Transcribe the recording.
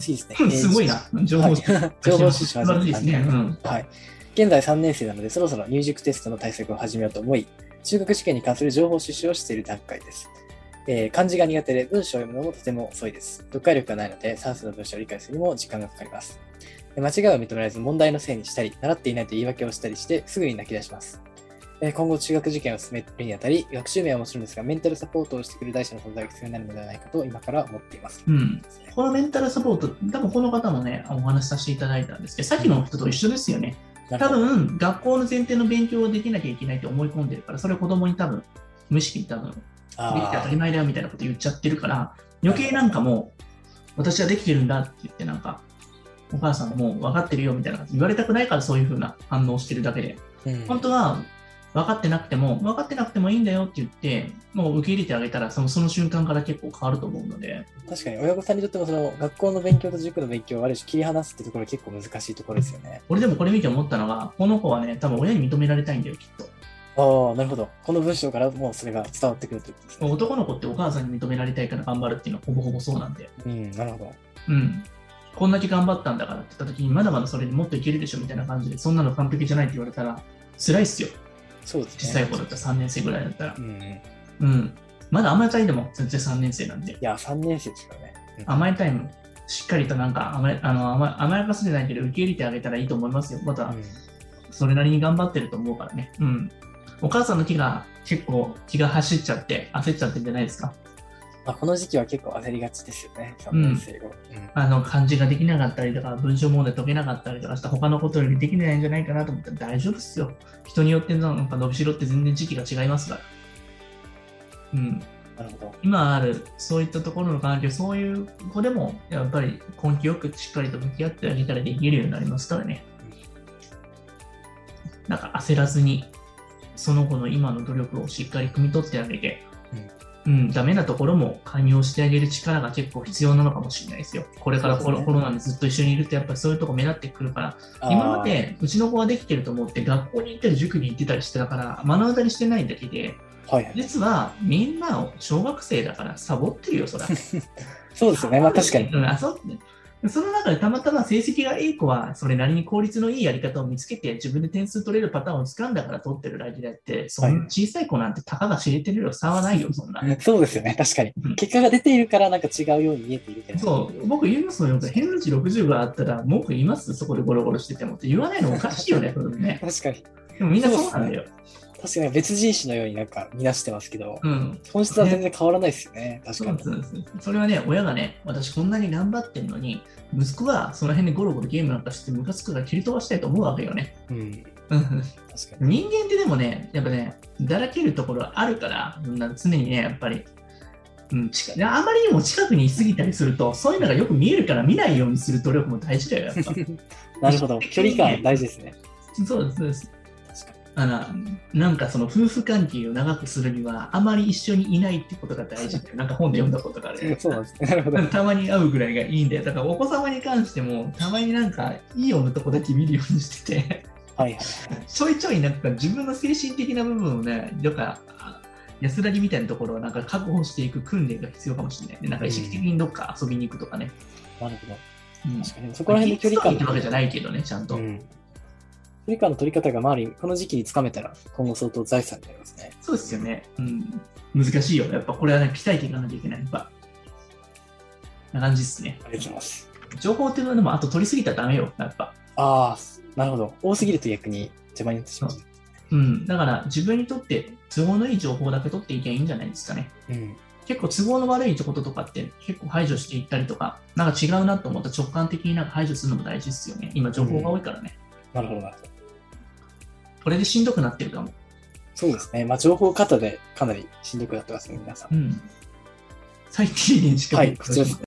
次ですね。うんすごいな。情報はい 情報収集始めて素晴らしいですね。うん。はい。現在3年生なので、そろそろ入塾テストの対策を始めようと思い、中学試験に関する情報収集をしている段階です。えー漢字が苦手で文章を読むのもとても遅いです。読解力がないので、算数の文章を理解するにも時間がかかります。えー間違いを認められず問題のせいにしたり、習っていないと言い訳をしたりして、すぐに泣き出します。えー今後中学受験を進めるにあたり、学習面はもちろんですが、メンタルサポートをしてくれる大師の存在が必要になるのではないかと今から思っています。うん。このメンタルサポート、多分この方もね、お話しさせていただいたんですけど、さっきの人と一緒ですよね。多なるほど分、学校の前提の勉強をできなきゃいけないと思い込んでるから、それを子供に多分、無意識に多分、できて当たり前だよみたいなこと言っちゃってるから、余計なんかもう、私はできてるんだって言って、なんか、お母さんもう分かってるよみたいな言われたくないからそういう風な反応をしてるだけで、うん本当は分かってなくても、分かってなくてもいいんだよって言って、もう受け入れてあげたら、そのその瞬間から結構変わると思うので、確かに親御さんにとってもその学校の勉強と塾の勉強をある種切り離すってところ結構難しいところですよね。俺でもこれ見て思ったのが、この子はね、多分親に認められたいんだよ、きっと。ああ、なるほど。この文章からもうそれが伝わってくるということですね。男の子ってお母さんに認められたいから頑張るっていうのはほぼほぼそうなんで。うん、なるほど。うん。こんだけ頑張ったんだからって言った時に、まだまだそれにもっといけるでしょみたいな感じで、そんなの完璧じゃないって言われたら、辛いっすよ。そうですね。小さい子だったら3年生ぐらいだったらう。んうん。まだ甘えたいでも全然3年生なんで。や、3年生ですからね。うん甘えたいもしっかりとなんか甘えあの甘甘やかすじゃないけど受け入れてあげたらいいと思いますよ。またうんそれなりに頑張ってると思うからね。うん。お母さんの気が結構気が走っちゃって焦っちゃってんじゃないですか。まあ、この時期は結構焦りがちですよね。3年生後。うんあの漢字ができなかったりとか文章問題解けなかったりとかした他のことよりできないんじゃないかなと思ったら大丈夫ですよ。人によってなんか伸びしろって全然時期が違いますから。うん。なるほど。今あるそういったところの環境、そういう子でもやっぱり根気よくしっかりと向き合ってあげたらできるようになりますからね。なんか焦らずに、その子の今の努力をしっかり汲み取ってあげて、うん、ダメなところも寛容してあげる力が結構必要なのかもしれないですよ。これからコロ,、ねコロナでずっと一緒にいると、やっぱりそういうとこ目立ってくるから、今までうちの子はできてると思って、学校に行ったり塾に行ってたりしてたから、目の当たりしてないだけで、はいはい。実はみんなを小学生だからサボってるよ、そら。そうですよね。まあ確かに。うん、あそうその中でたまたま成績がいい子は、それなりに効率のいいやり方を見つけて、自分で点数取れるパターンを掴んだから取ってるだけであって、そんな小さい子なんてたかが知れてるよ、差はないよ、そんな。そうですよね。確かにうん。結果が出ているからなんか違うように見えているけど。そう、僕言いますもんよ、偏差値60があったら文句言います？そこでゴロゴロしててもって言わないのおかしいよね、それね。確かに。でもみんなそうなんだよ。確かに別人種のようになんか見出してますけど、うん。本質は全然変わらないですよね。確かに。そうそうそれはね、親がね、私こんなに頑張ってるのに、息子がその辺でゴロゴロゲームなんかしてムカつくから切り飛ばしたいと思うわけよね。うん。うん確かに。人間ってでもね、やっぱね、だらけるところあるから、うん常にね、やっぱり、うん、あまりにも近くにいすぎたりすると、そういうのがよく見えるから見ないようにする努力も大事だよ、やっぱ。なるほど。距離感大事ですね。そうです、そうです。確かに。あのなんかその夫婦関係を長くするには、あまり一緒にいないってことが大事って、なんか本で読んだことがある。そうなんですね。なるほど。たまに会うぐらいがいいんだよ。だからお子様に関しても、たまになんかいいよのとこだけ見るようにしてて、はいはい。ちょいちょいなんか自分の精神的な部分をね、なんかあ安らぎみたいなところはなんか確保していく訓練が必要かもしれないね。なんか意識的にどっか遊びに行くとかね。なるほど。うん、確かに。そこら辺の距離感ってわけじゃないけどね、ちゃんと。うん。距離感の取り方が周り、この時期につかめたら、今後相当財産になりますね。そうですよね。うん。難しいよ。やっぱこれはね、鍛えていかなきゃいけない。やっぱ。な感じですね。ありがとうございます。情報っていうのはでも、あと取りすぎたらダメよ。やっぱ。ああ、なるほど。多すぎると逆に邪魔になってしまう。うん。だから自分にとって都合のいい情報だけ取っていけばいいんじゃないですかね。うん。結構都合の悪いこととかって結構排除していったりとか、なんか違うなと思ったら直感的になんか排除するのも大事ですよね。今情報が多いからね。なるほど、なるほど。これでしんどくなってるかも。そうですね。まあ、情報過多でかなりしんどくなってますね、皆さん。うん。最低限しかはい、こちらです。